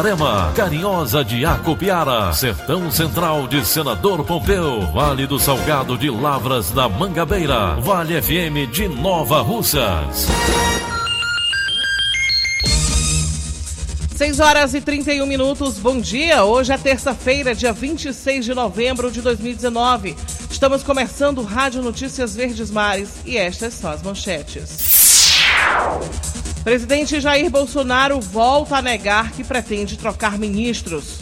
Itarema, Carinhosa de Acopiara, Sertão Central de Senador Pompeu, Vale do Salgado de Lavras da Mangabeira, Vale FM de Nova Russas. 6 horas e 31 minutos, bom dia. Hoje é terça-feira, dia 26 de novembro de 2019. Estamos começando Rádio Notícias Verdes Mares e estas são as manchetes. Presidente Jair Bolsonaro volta a negar que pretende trocar ministros.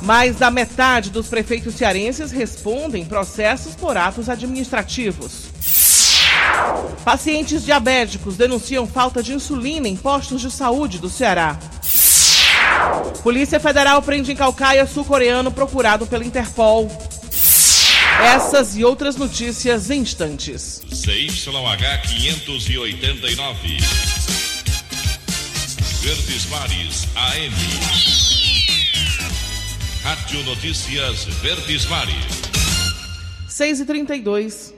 Mais da metade dos prefeitos cearenses respondem processos por atos administrativos. Pacientes diabéticos denunciam falta de insulina em postos de saúde do Ceará. Polícia Federal prende em Calcaia sul-coreano procurado pela Interpol. Essas e outras notícias em instantes. CYH 589. Verdes Mares AM. Rádio Notícias Verdes Mares. 6 e 32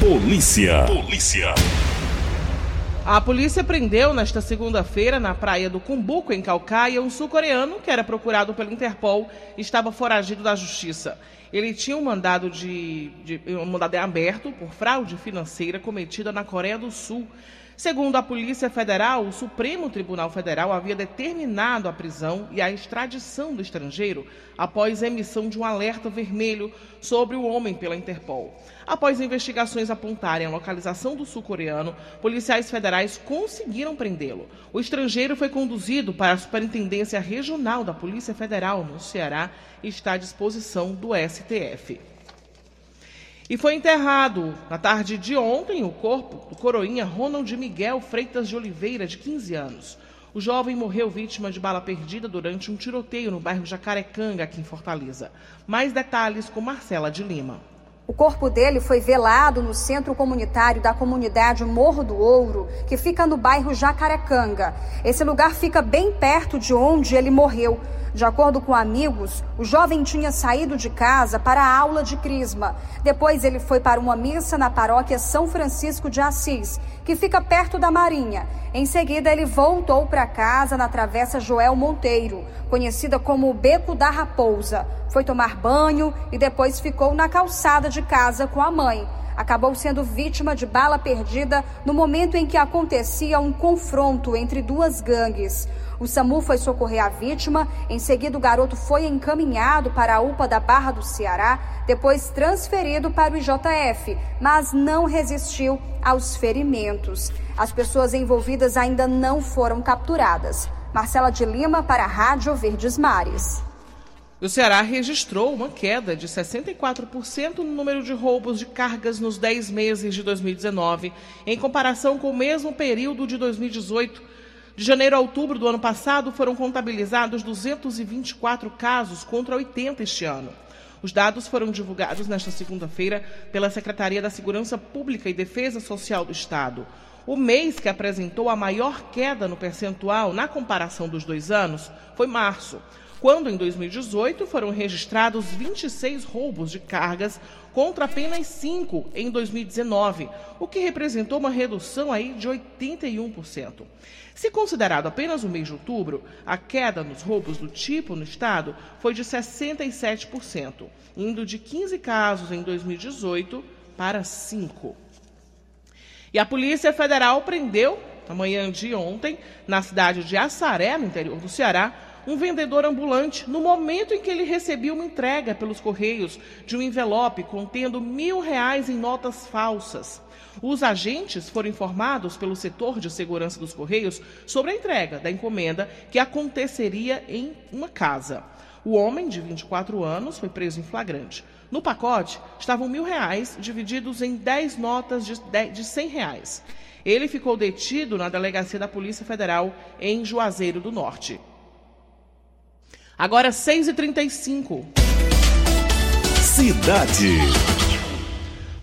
Polícia. Polícia. A polícia prendeu nesta segunda-feira, na praia do Cumbuco, em Calcaia, um sul-coreano que era procurado pelo Interpol e estava foragido da justiça. Ele tinha um mandado, de, de, um mandado aberto por fraude financeira cometida na Coreia do Sul. Segundo a Polícia Federal, o Supremo Tribunal Federal havia determinado a prisão e a extradição do estrangeiro após a emissão de um alerta vermelho sobre o homem pela Interpol. Após investigações apontarem a localização do sul-coreano, policiais federais conseguiram prendê-lo. O estrangeiro foi conduzido para a Superintendência Regional da Polícia Federal, no Ceará, e está à disposição do STF. E foi enterrado na tarde de ontem o corpo do coroinha Ronald Miguel Freitas de Oliveira, de 15 anos. O jovem morreu vítima de bala perdida durante um tiroteio no bairro Jacarecanga, aqui em Fortaleza. Mais detalhes com Marcela de Lima. O corpo dele foi velado no centro comunitário da comunidade Morro do Ouro, que fica no bairro Jacarecanga. Esse lugar fica bem perto de onde ele morreu. De acordo com amigos, o jovem tinha saído de casa para a aula de crisma. Depois ele foi para uma missa na paróquia São Francisco de Assis, que fica perto da Marinha. Em seguida, ele voltou para casa na Travessa Joel Monteiro, conhecida como Beco da Raposa. Foi tomar banho e depois ficou na calçada de casa com a mãe acabou sendo vítima de bala perdida no momento em que acontecia um confronto entre duas gangues. O SAMU foi socorrer a vítima, em seguida o garoto foi encaminhado para a UPA da Barra do Ceará, depois transferido para o IJF, mas não resistiu aos ferimentos. As pessoas envolvidas ainda não foram capturadas. Marcela de Lima para a Rádio Verdes Mares. O Ceará registrou uma queda de 64% no número de roubos de cargas nos 10 meses de 2019, em comparação com o mesmo período de 2018. De janeiro a outubro do ano passado, foram contabilizados 224 casos contra 80 este ano. Os dados foram divulgados nesta segunda-feira pela Secretaria da Segurança Pública e Defesa Social do Estado. O mês que apresentou a maior queda no percentual na comparação dos dois anos foi março, quando em 2018 foram registrados 26 roubos de cargas contra apenas 5 em 2019, o que representou uma redução aí de 81%. Se considerado apenas o mês de outubro, a queda nos roubos do tipo no estado foi de 67%, indo de 15 casos em 2018 para 5. E a Polícia Federal prendeu, na manhã de ontem, na cidade de Assaré, no interior do Ceará, um vendedor ambulante no momento em que ele recebia uma entrega pelos Correios de um envelope contendo mil reais em notas falsas. Os agentes foram informados pelo setor de segurança dos Correios sobre a entrega da encomenda que aconteceria em uma casa. O homem, de 24 anos, foi preso em flagrante. No pacote estavam mil reais divididos em 10 notas de, 10, de 100 reais. Ele ficou detido na delegacia da Polícia Federal em Juazeiro do Norte. Agora 6h35. Cidade.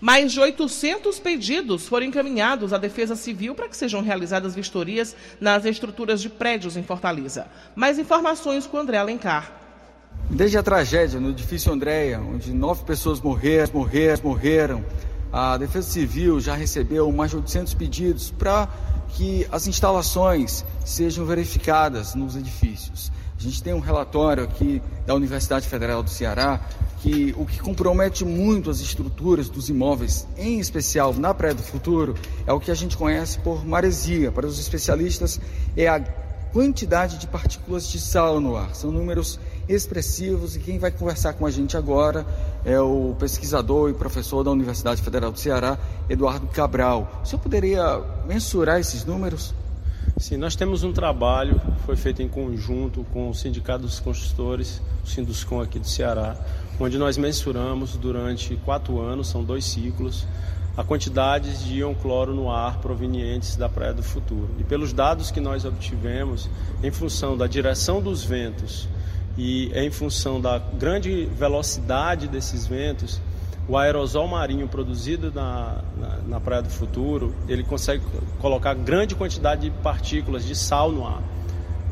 Mais de 800 pedidos foram encaminhados à Defesa Civil para que sejam realizadas vistorias nas estruturas de prédios em Fortaleza. Mais informações com André Alencar. Desde a tragédia no edifício Andréia, onde nove pessoas morreram, morreram, morreram, a Defesa Civil já recebeu mais de 800 pedidos para que as instalações sejam verificadas nos edifícios. A gente tem um relatório aqui da Universidade Federal do Ceará que o que compromete muito as estruturas dos imóveis, em especial na Praia do Futuro, é o que a gente conhece por maresia. Para os especialistas, é a quantidade de partículas de sal no ar. São números expressivos e quem vai conversar com a gente agora é o pesquisador e professor da Universidade Federal do Ceará, Eduardo Cabral. O senhor poderia mensurar esses números? Sim, nós temos um trabalho, foi feito em conjunto com o Sindicato dos Construtores, o Sinduscom aqui do Ceará, onde nós mensuramos durante quatro anos, são dois ciclos, a quantidade de íon cloro no ar provenientes da Praia do Futuro. E pelos dados que nós obtivemos, em função da direção dos ventos e em função da grande velocidade desses ventos, o aerosol marinho produzido na, na, na, Praia do Futuro, ele consegue colocar grande quantidade de partículas de sal no ar.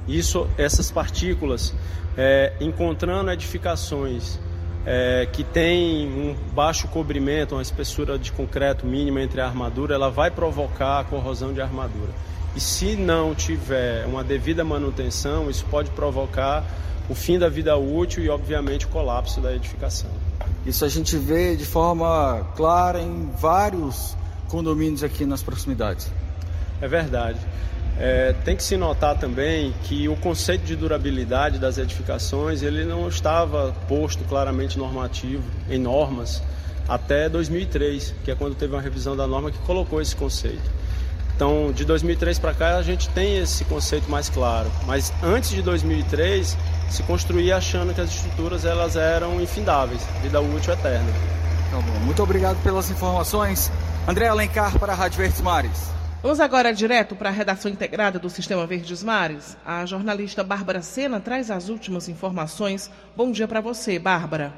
Isso, essas partículas, é, encontrando edificações é, que têm um baixo cobrimento, uma espessura de concreto mínima entre a armadura, ela vai provocar a corrosão de armadura. E se não tiver uma devida manutenção, isso pode provocar o fim da vida útil e, obviamente, o colapso da edificação. Isso a gente vê de forma clara em vários condomínios aqui nas proximidades. É verdade. É, tem que se notar também que o conceito de durabilidade das edificações ele não estava posto claramente normativo em normas até 2003, que é quando teve uma revisão da norma que colocou esse conceito. Então, de 2003 para cá a gente tem esse conceito mais claro, mas antes de 2003 se construía achando que as estruturas elas eram infindáveis, vida útil eterna. Tá bom. Muito obrigado pelas informações. André Alencar para a Rádio Verdes Mares. Vamos agora direto para a redação integrada do Sistema Verdes Mares. A jornalista Bárbara Sena traz as últimas informações. Bom dia para você, Bárbara.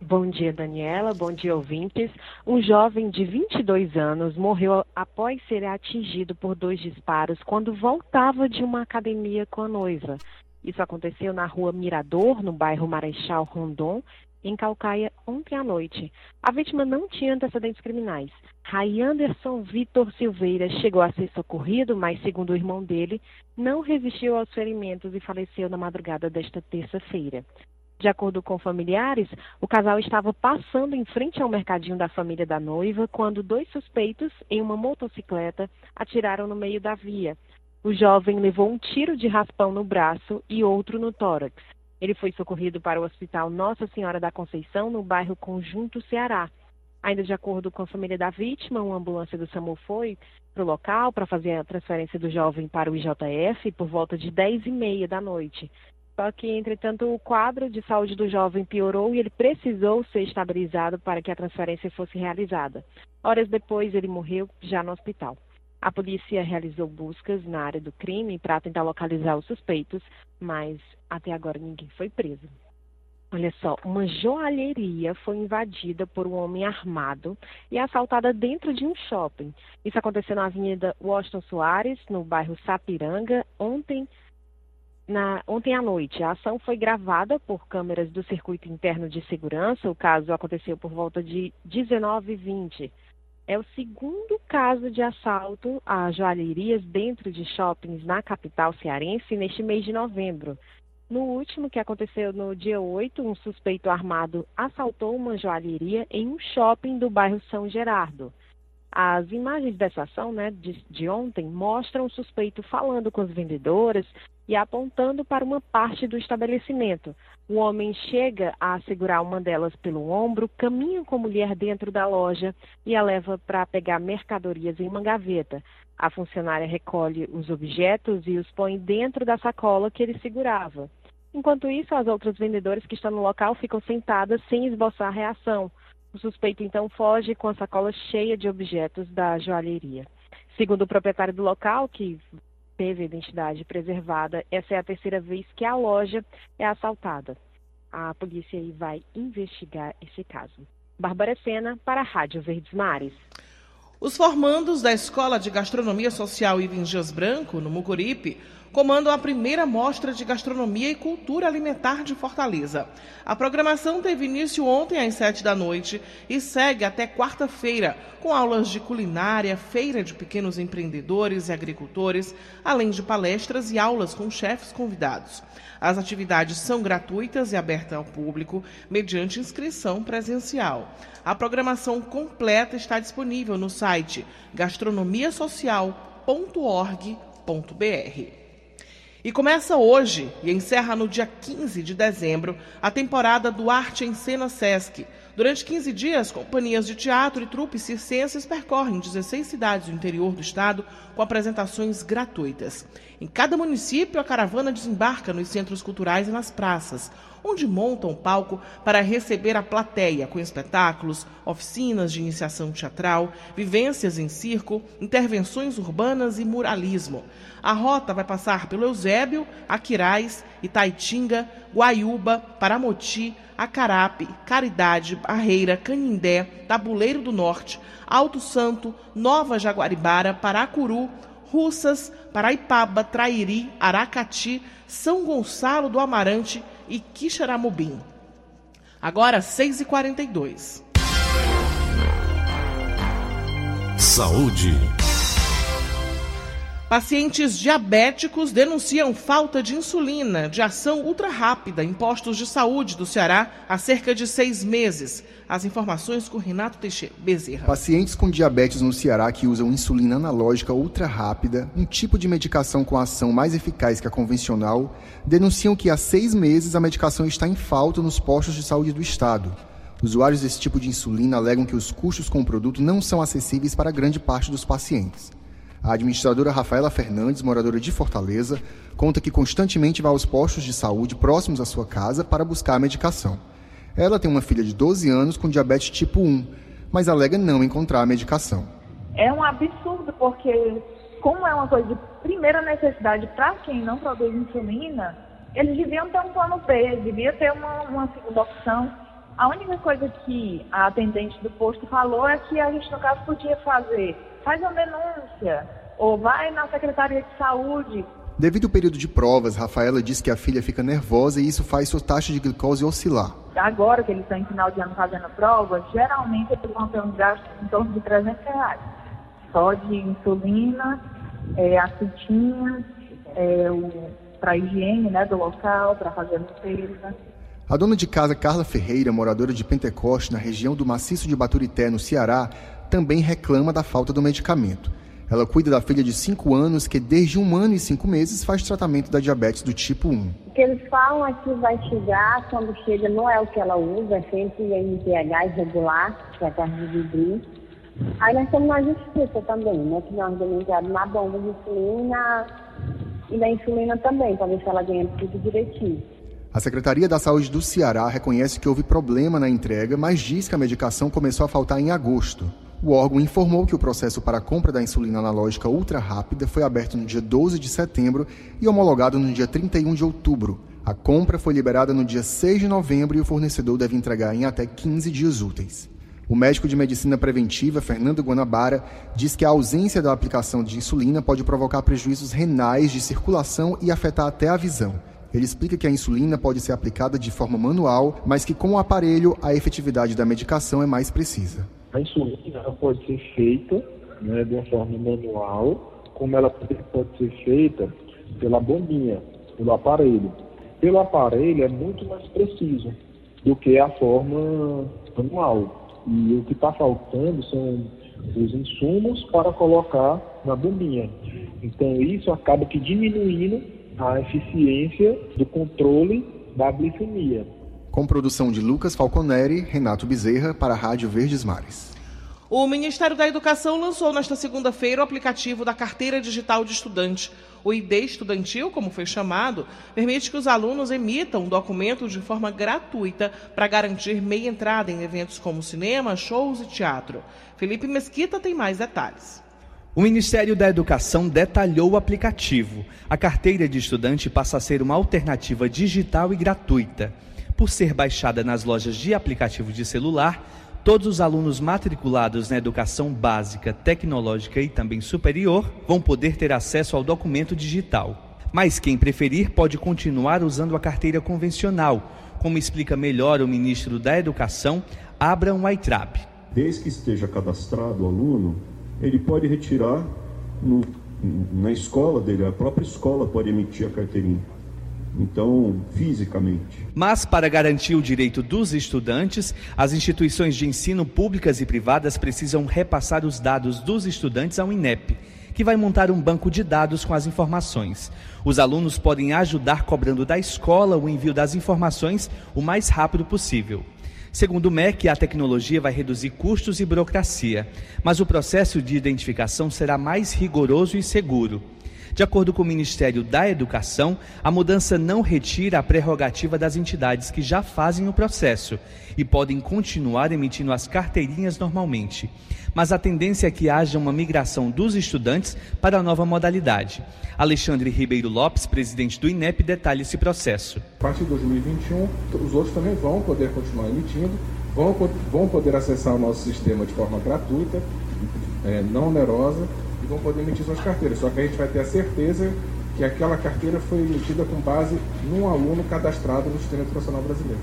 Bom dia, Daniela. Bom dia, ouvintes. Um jovem de 22 anos morreu após ser atingido por dois disparos quando voltava de uma academia com a noiva. Isso aconteceu na rua Mirador, no bairro Marechal Rondon, em Calcaia, ontem à noite. A vítima não tinha antecedentes criminais. Ray Anderson Vitor Silveira chegou a ser socorrido, mas, segundo o irmão dele, não resistiu aos ferimentos e faleceu na madrugada desta terça-feira. De acordo com familiares, o casal estava passando em frente ao mercadinho da família da noiva quando dois suspeitos, em uma motocicleta, atiraram no meio da via. O jovem levou um tiro de raspão no braço e outro no tórax. Ele foi socorrido para o Hospital Nossa Senhora da Conceição, no bairro Conjunto Ceará. Ainda de acordo com a família da vítima, uma ambulância do SAMU foi para o local para fazer a transferência do jovem para o IJF por volta de 10 e meia da noite. Só que, entretanto, o quadro de saúde do jovem piorou e ele precisou ser estabilizado para que a transferência fosse realizada. Horas depois, ele morreu já no hospital. A polícia realizou buscas na área do crime para tentar localizar os suspeitos, mas até agora ninguém foi preso. Olha só, uma joalheria foi invadida por um homem armado e assaltada dentro de um shopping. Isso aconteceu na Avenida Washington Soares, no bairro Sapiranga, ontem, na, ontem à noite. A ação foi gravada por câmeras do circuito interno de segurança. O caso aconteceu por volta de 19h20. É o segundo caso de assalto a joalherias dentro de shoppings na capital cearense neste mês de novembro. No último, que aconteceu no dia 8, um suspeito armado assaltou uma joalheria em um shopping do bairro São Gerardo. As imagens dessa ação né, de, de ontem mostram o suspeito falando com as vendedoras e apontando para uma parte do estabelecimento. O homem chega a segurar uma delas pelo ombro, caminha com a mulher dentro da loja e a leva para pegar mercadorias em uma gaveta. A funcionária recolhe os objetos e os põe dentro da sacola que ele segurava. Enquanto isso, as outras vendedoras que estão no local ficam sentadas sem esboçar reação. O suspeito então foge com a sacola cheia de objetos da joalheria. Segundo o proprietário do local, que teve a identidade preservada, essa é a terceira vez que a loja é assaltada. A polícia aí vai investigar esse caso. Bárbara Sena para a Rádio Verdes Mares. Os formandos da Escola de Gastronomia Social Ivin Dias Branco, no Mucuripe, comandam a primeira mostra de gastronomia e cultura alimentar de Fortaleza. A programação teve início ontem às sete da noite e segue até quarta-feira, com aulas de culinária, feira de pequenos empreendedores e agricultores, além de palestras e aulas com chefes convidados. As atividades são gratuitas e abertas ao público, mediante inscrição presencial. A programação completa está disponível no site gastronomiasocial.org.br. E começa hoje e encerra no dia 15 de dezembro a temporada do Arte em Cena Sesc. Durante 15 dias, companhias de teatro e trupes circenses percorrem 16 cidades do interior do estado com apresentações gratuitas. Em cada município, a caravana desembarca nos centros culturais e nas praças, onde montam palco para receber a plateia com espetáculos, oficinas de iniciação teatral, vivências em circo, intervenções urbanas e muralismo. A rota vai passar pelo Eusébio, Aquiraz, Itaitinga, Guaiúba, Paramoti, Acarape, Caridade, Barreira, Canindé, Tabuleiro do Norte, Alto Santo, Nova Jaguaribara, Paracuru, Russas, Paraipaba, Trairi, Aracati, São Gonçalo do Amarante e Quixaramubim. Agora 6h42. Saúde. Pacientes diabéticos denunciam falta de insulina de ação ultra rápida em postos de saúde do Ceará há cerca de seis meses. As informações com Renato Teixeira Bezerra. Pacientes com diabetes no Ceará que usam insulina analógica ultra rápida, um tipo de medicação com ação mais eficaz que a convencional, denunciam que há seis meses a medicação está em falta nos postos de saúde do estado. Usuários desse tipo de insulina alegam que os custos com o produto não são acessíveis para grande parte dos pacientes. A administradora Rafaela Fernandes, moradora de Fortaleza, conta que constantemente vai aos postos de saúde próximos à sua casa para buscar a medicação. Ela tem uma filha de 12 anos com diabetes tipo 1, mas alega não encontrar a medicação. É um absurdo, porque, como é uma coisa de primeira necessidade para quem não produz insulina, eles deviam ter um plano B, devia ter uma, uma segunda opção. A única coisa que a atendente do posto falou é que a gente, no caso, podia fazer faz uma denúncia, ou vai na Secretaria de Saúde. Devido ao período de provas, Rafaela diz que a filha fica nervosa e isso faz sua taxa de glicose oscilar. Agora que eles estão em final de ano fazendo provas, geralmente eles vão ter um gasto em torno de 300 reais. Só de insulina, é, a fitinha, é, para higiene né, do local, para fazer a limpeza. A dona de casa Carla Ferreira, moradora de Pentecoste, na região do maciço de Baturité, no Ceará, também reclama da falta do medicamento. Ela cuida da filha de 5 anos que desde um ano e cinco meses faz tratamento da diabetes do tipo 1. O que eles falam é que vai chegar, quando chega não é o que ela usa, é sempre MPH irregular, que é a carne de vidro. Aí nós estamos na justiça também, né? Que nós demos na bomba de insulina e na insulina também, para ver se ela ganha tudo direitinho. A Secretaria da Saúde do Ceará reconhece que houve problema na entrega, mas diz que a medicação começou a faltar em agosto. O órgão informou que o processo para a compra da insulina analógica ultra rápida foi aberto no dia 12 de setembro e homologado no dia 31 de outubro. A compra foi liberada no dia 6 de novembro e o fornecedor deve entregar em até 15 dias úteis. O médico de medicina preventiva, Fernando Guanabara, diz que a ausência da aplicação de insulina pode provocar prejuízos renais de circulação e afetar até a visão. Ele explica que a insulina pode ser aplicada de forma manual, mas que com o aparelho a efetividade da medicação é mais precisa. A insulina pode ser feita né, de uma forma manual, como ela pode ser feita pela bombinha, pelo aparelho. Pelo aparelho é muito mais preciso do que a forma manual. E o que está faltando são os insumos para colocar na bombinha. Então isso acaba que diminuindo a eficiência do controle da glicemia. Com produção de Lucas Falconeri, Renato Bezerra para a Rádio Verdes Mares. O Ministério da Educação lançou nesta segunda-feira o aplicativo da Carteira Digital de Estudante. O ID Estudantil, como foi chamado, permite que os alunos emitam documentos de forma gratuita para garantir meia entrada em eventos como cinema, shows e teatro. Felipe Mesquita tem mais detalhes. O Ministério da Educação detalhou o aplicativo. A carteira de estudante passa a ser uma alternativa digital e gratuita. Por ser baixada nas lojas de aplicativo de celular, todos os alunos matriculados na educação básica, tecnológica e também superior vão poder ter acesso ao documento digital. Mas quem preferir pode continuar usando a carteira convencional, como explica melhor o ministro da Educação, Abraham Waitrab. Desde que esteja cadastrado o aluno, ele pode retirar no, na escola dele, a própria escola pode emitir a carteirinha então fisicamente. Mas para garantir o direito dos estudantes, as instituições de ensino públicas e privadas precisam repassar os dados dos estudantes ao INEP, que vai montar um banco de dados com as informações. Os alunos podem ajudar cobrando da escola o envio das informações o mais rápido possível. Segundo o MEC, a tecnologia vai reduzir custos e burocracia, mas o processo de identificação será mais rigoroso e seguro. De acordo com o Ministério da Educação, a mudança não retira a prerrogativa das entidades que já fazem o processo e podem continuar emitindo as carteirinhas normalmente. Mas a tendência é que haja uma migração dos estudantes para a nova modalidade. Alexandre Ribeiro Lopes, presidente do INEP, detalha esse processo. A partir de 2021, os outros também vão poder continuar emitindo, vão, vão poder acessar o nosso sistema de forma gratuita, é, não onerosa vão poder emitir suas carteiras. Só que a gente vai ter a certeza que aquela carteira foi emitida com base num aluno cadastrado no Sistema Educacional Brasileiro.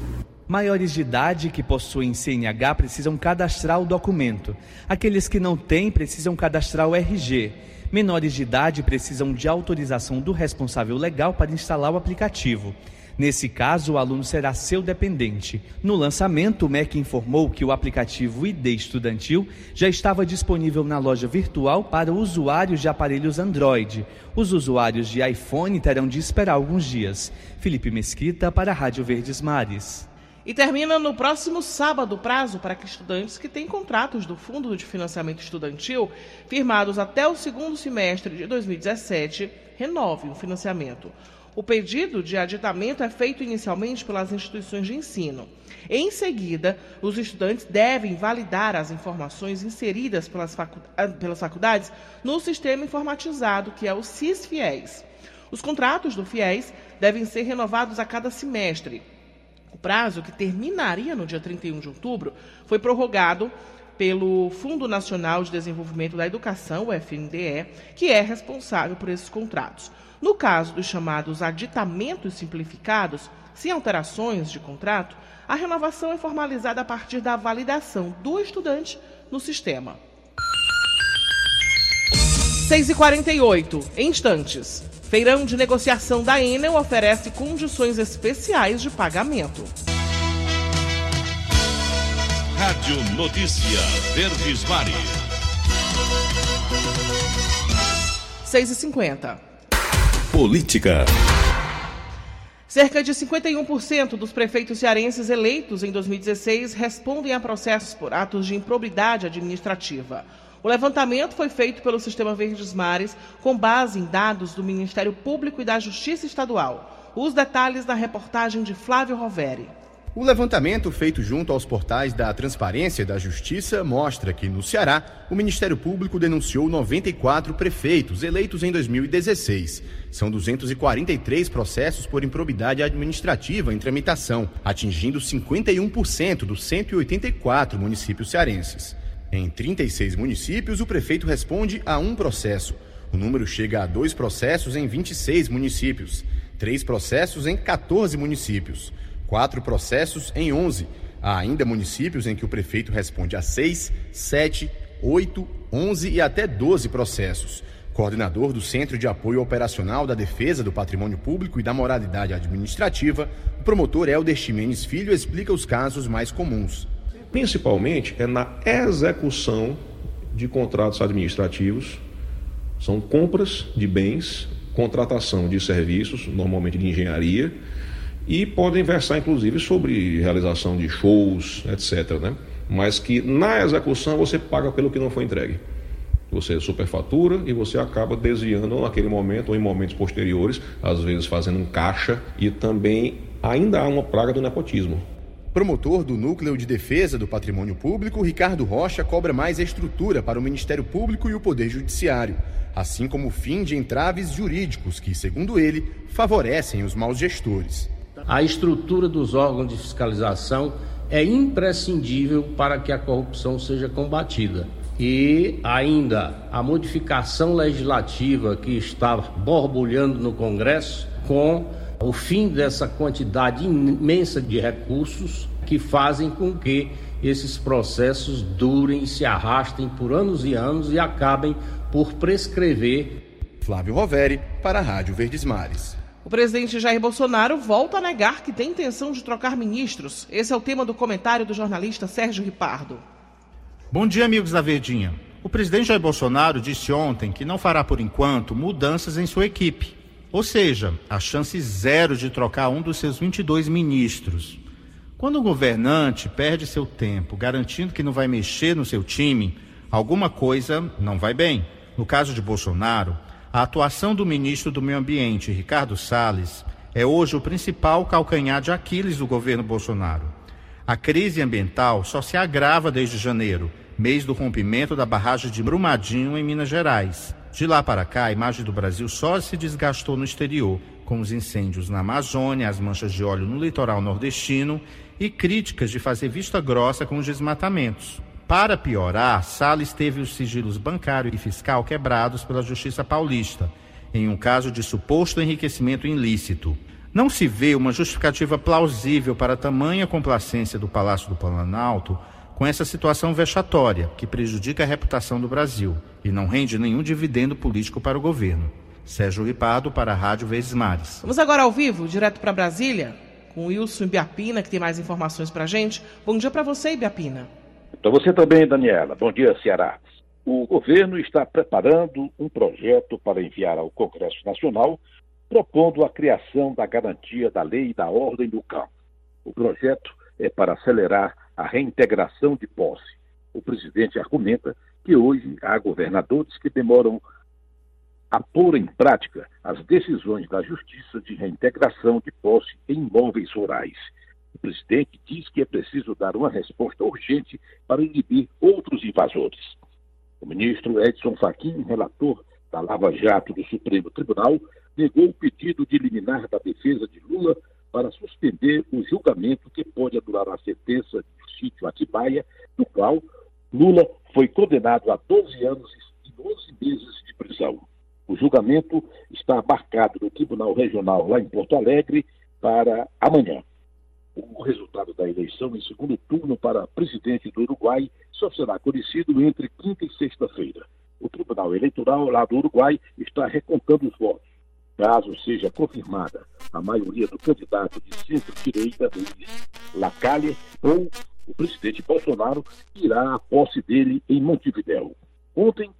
Maiores de idade que possuem CNH precisam cadastrar o documento. Aqueles que não têm precisam cadastrar o RG. Menores de idade precisam de autorização do responsável legal para instalar o aplicativo. Nesse caso, o aluno será seu dependente. No lançamento, o MEC informou que o aplicativo ID Estudantil já estava disponível na loja virtual para usuários de aparelhos Android. Os usuários de iPhone terão de esperar alguns dias. Felipe Mesquita para a Rádio Verdes Mares. E termina no próximo sábado o prazo para que estudantes que têm contratos do Fundo de Financiamento Estudantil firmados até o segundo semestre de 2017 renovem o financiamento. O pedido de aditamento é feito inicialmente pelas instituições de ensino. Em seguida, os estudantes devem validar as informações inseridas pelas, facu ah, pelas faculdades no sistema informatizado, que é o CIS-FIES. Os contratos do FIES devem ser renovados a cada semestre. O prazo, que terminaria no dia 31 de outubro, foi prorrogado pelo Fundo Nacional de Desenvolvimento da Educação, o FNDE, que é responsável por esses contratos. No caso dos chamados aditamentos simplificados, sem alterações de contrato, a renovação é formalizada a partir da validação do estudante no sistema. 6h48, em instantes. Feirão de negociação da Enel oferece condições especiais de pagamento. Rádio Notícia Verdes Mares. 6h50. Política. Cerca de 51% dos prefeitos cearenses eleitos em 2016 respondem a processos por atos de improbidade administrativa. O levantamento foi feito pelo Sistema Verdes Mares com base em dados do Ministério Público e da Justiça Estadual. Os detalhes na reportagem de Flávio Roveri. O levantamento feito junto aos portais da Transparência e da Justiça mostra que, no Ceará, o Ministério Público denunciou 94 prefeitos eleitos em 2016. São 243 processos por improbidade administrativa em tramitação, atingindo 51% dos 184 municípios cearenses. Em 36 municípios, o prefeito responde a um processo. O número chega a dois processos em 26 municípios, três processos em 14 municípios quatro processos em 11. Há ainda municípios em que o prefeito responde a seis, sete, oito, onze e até doze processos. Coordenador do Centro de Apoio Operacional da Defesa do Patrimônio Público e da Moralidade Administrativa, o promotor Helder Ximenes Filho explica os casos mais comuns. principalmente é na execução de contratos administrativos, são compras de bens, contratação de serviços, normalmente de engenharia, e podem versar inclusive sobre realização de shows, etc. Né? Mas que na execução você paga pelo que não foi entregue. Você superfatura e você acaba desviando naquele momento ou em momentos posteriores, às vezes fazendo um caixa e também ainda há uma praga do nepotismo. Promotor do Núcleo de Defesa do Patrimônio Público, Ricardo Rocha cobra mais estrutura para o Ministério Público e o Poder Judiciário, assim como o fim de entraves jurídicos que, segundo ele, favorecem os maus gestores. A estrutura dos órgãos de fiscalização é imprescindível para que a corrupção seja combatida. E ainda a modificação legislativa que está borbulhando no Congresso com o fim dessa quantidade imensa de recursos que fazem com que esses processos durem, se arrastem por anos e anos e acabem por prescrever. Flávio Roveri, para a Rádio Verdes Mares. O presidente Jair Bolsonaro volta a negar que tem intenção de trocar ministros. Esse é o tema do comentário do jornalista Sérgio Ripardo. Bom dia, amigos da Verdinha. O presidente Jair Bolsonaro disse ontem que não fará, por enquanto, mudanças em sua equipe. Ou seja, a chance zero de trocar um dos seus 22 ministros. Quando o governante perde seu tempo garantindo que não vai mexer no seu time, alguma coisa não vai bem. No caso de Bolsonaro, a atuação do ministro do Meio Ambiente, Ricardo Salles, é hoje o principal calcanhar de Aquiles do governo Bolsonaro. A crise ambiental só se agrava desde janeiro, mês do rompimento da barragem de Brumadinho, em Minas Gerais. De lá para cá, a imagem do Brasil só se desgastou no exterior, com os incêndios na Amazônia, as manchas de óleo no litoral nordestino e críticas de fazer vista grossa com os desmatamentos. Para piorar, Salles teve os sigilos bancário e fiscal quebrados pela Justiça Paulista, em um caso de suposto enriquecimento ilícito. Não se vê uma justificativa plausível para tamanha complacência do Palácio do Planalto com essa situação vexatória que prejudica a reputação do Brasil e não rende nenhum dividendo político para o governo. Sérgio Ripardo para a Rádio Vezes Mares. Vamos agora ao vivo, direto para Brasília, com Wilson Ibiapina, que tem mais informações para a gente. Bom dia para você, Ibiapina. Para você também, Daniela. Bom dia, Ceará. O governo está preparando um projeto para enviar ao Congresso Nacional, propondo a criação da garantia da lei e da ordem do campo. O projeto é para acelerar a reintegração de posse. O presidente argumenta que hoje há governadores que demoram a pôr em prática as decisões da Justiça de reintegração de posse em imóveis rurais. O presidente diz que é preciso dar uma resposta urgente para inibir outros invasores. O ministro Edson Fachin, relator da Lava Jato do Supremo Tribunal, negou o pedido de liminar da defesa de Lula para suspender o julgamento que pode anular a sentença do sítio Atibaia, no qual Lula foi condenado a 12 anos e 12 meses de prisão. O julgamento está marcado no Tribunal Regional lá em Porto Alegre para amanhã. O resultado da eleição em segundo turno para presidente do Uruguai só será conhecido entre quinta e sexta-feira. O Tribunal Eleitoral lá do Uruguai está recontando os votos. Caso seja confirmada a maioria do candidato de centro-direita, Luiz Lacalle, ou o presidente Bolsonaro irá à posse dele em Montevidéu. Ontem,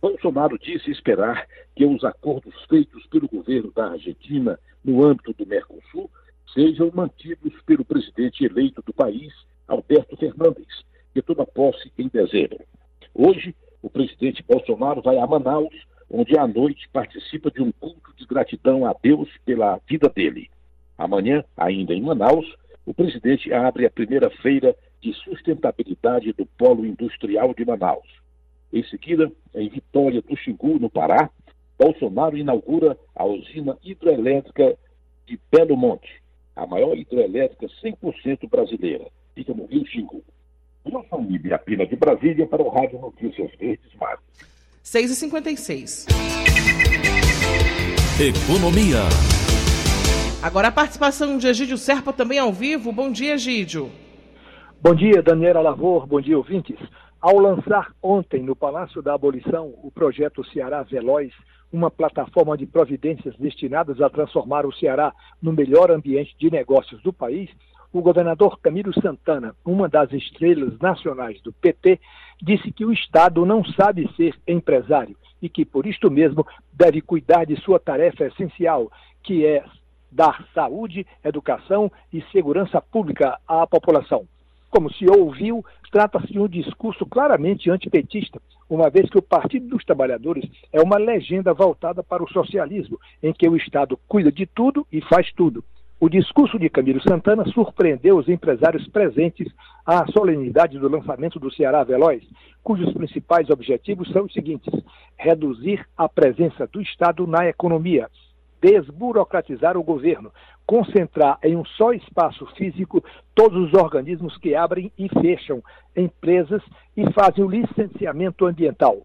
Bolsonaro disse esperar que os acordos feitos pelo governo da Argentina no âmbito do Mercosul sejam mantidos pelo presidente eleito do país, Alberto Fernandes, que toma posse em dezembro. Hoje, o presidente Bolsonaro vai a Manaus, onde à noite participa de um culto de gratidão a Deus pela vida dele. Amanhã, ainda em Manaus, o presidente abre a primeira feira de sustentabilidade do Polo Industrial de Manaus. Em seguida, em Vitória do Xingu, no Pará, Bolsonaro inaugura a usina hidrelétrica de Belo Monte, a maior hidrelétrica 100% brasileira. Fica no Rio Xingu. Wilson Ibiapina de Brasília para o Rádio Notícias Verdes Mares. 6h56. Economia. Agora a participação de Egídio Serpa também ao vivo. Bom dia, Egídio. Bom dia, Daniela Lavor. Bom dia, ouvintes. Ao lançar ontem no Palácio da Abolição o projeto Ceará Veloz, uma plataforma de providências destinadas a transformar o Ceará no melhor ambiente de negócios do país, o governador Camilo Santana, uma das estrelas nacionais do PT, disse que o Estado não sabe ser empresário e que, por isto mesmo, deve cuidar de sua tarefa essencial, que é dar saúde, educação e segurança pública à população. Como se ouviu, trata-se de um discurso claramente antipetista, uma vez que o Partido dos Trabalhadores é uma legenda voltada para o socialismo, em que o Estado cuida de tudo e faz tudo. O discurso de Camilo Santana surpreendeu os empresários presentes à solenidade do lançamento do Ceará Veloz, cujos principais objetivos são os seguintes: reduzir a presença do Estado na economia, desburocratizar o governo, concentrar em um só espaço físico todos os organismos que abrem e fecham empresas e fazem o licenciamento ambiental,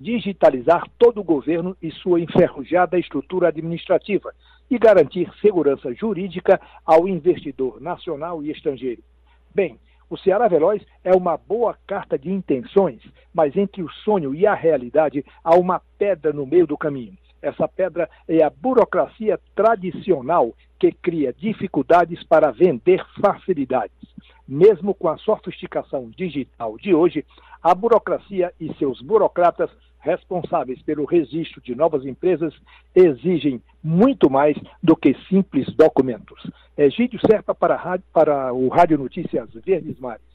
digitalizar todo o governo e sua enferrujada estrutura administrativa e garantir segurança jurídica ao investidor nacional e estrangeiro. Bem, o Ceará Veloz é uma boa carta de intenções, mas entre o sonho e a realidade há uma pedra no meio do caminho. Essa pedra é a burocracia tradicional que cria dificuldades para vender facilidades. Mesmo com a sofisticação digital de hoje, a burocracia e seus burocratas responsáveis pelo registro de novas empresas exigem muito mais do que simples documentos. Egídio Serpa para, para o Rádio Notícias Verdes Mares.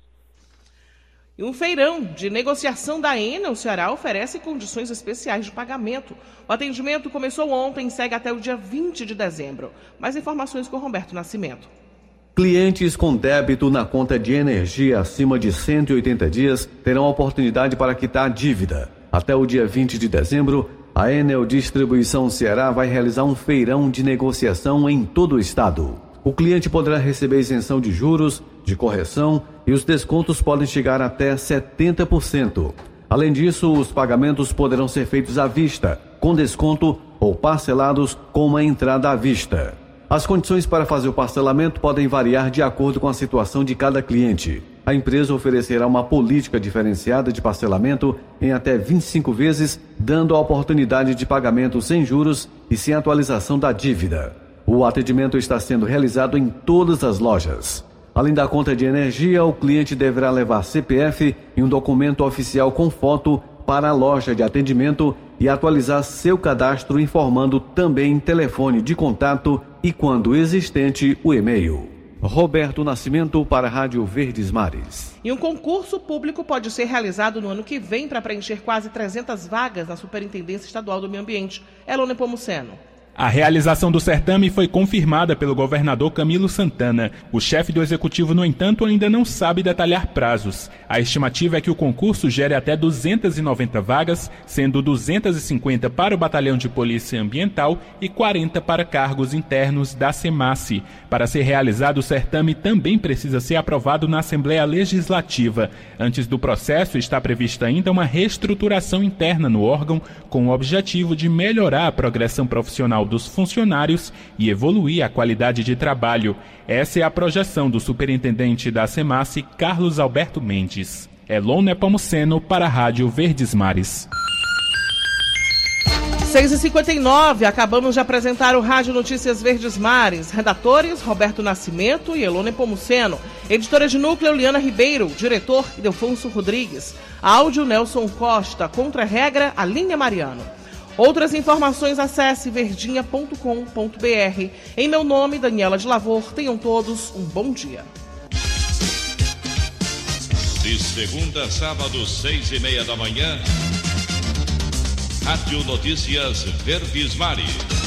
E um feirão de negociação da Enel Ceará oferece condições especiais de pagamento. O atendimento começou ontem e segue até o dia 20 de dezembro. Mais informações com Roberto Nascimento. Clientes com débito na conta de energia acima de 180 dias terão a oportunidade para quitar a dívida. Até o dia 20 de dezembro, a Enel Distribuição Ceará vai realizar um feirão de negociação em todo o estado. O cliente poderá receber isenção de juros, de correção e os descontos podem chegar até 70%. Além disso, os pagamentos poderão ser feitos à vista, com desconto ou parcelados com uma entrada à vista. As condições para fazer o parcelamento podem variar de acordo com a situação de cada cliente. A empresa oferecerá uma política diferenciada de parcelamento em até 25 vezes, dando a oportunidade de pagamento sem juros e sem atualização da dívida. O atendimento está sendo realizado em todas as lojas. Além da conta de energia, o cliente deverá levar CPF e um documento oficial com foto para a loja de atendimento e atualizar seu cadastro informando também telefone de contato e, quando existente, o e-mail. Roberto Nascimento para a Rádio Verdes Mares. E um concurso público pode ser realizado no ano que vem para preencher quase 300 vagas na Superintendência Estadual do Meio Ambiente. Elone Pomuceno. A realização do certame foi confirmada pelo governador Camilo Santana. O chefe do executivo, no entanto, ainda não sabe detalhar prazos. A estimativa é que o concurso gere até 290 vagas, sendo 250 para o Batalhão de Polícia Ambiental e 40 para cargos internos da SEMASSE. Para ser realizado, o certame também precisa ser aprovado na Assembleia Legislativa. Antes do processo, está prevista ainda uma reestruturação interna no órgão, com o objetivo de melhorar a progressão profissional dos funcionários e evoluir a qualidade de trabalho. Essa é a projeção do superintendente da SEMASSE, Carlos Alberto Mendes. Elon Nepomuceno para a Rádio Verdes Mares. 6h59, acabamos de apresentar o Rádio Notícias Verdes Mares. Redatores, Roberto Nascimento e Elone Pomuceno. Editora de núcleo, Liana Ribeiro. Diretor, Idelfonso Rodrigues. Áudio, Nelson Costa. Contra-regra, Aline Mariano. Outras informações, acesse verdinha.com.br. Em meu nome, Daniela de Lavor, tenham todos um bom dia. De segunda a sábado, seis e meia da manhã, Rádio Notícias Verdes Mares.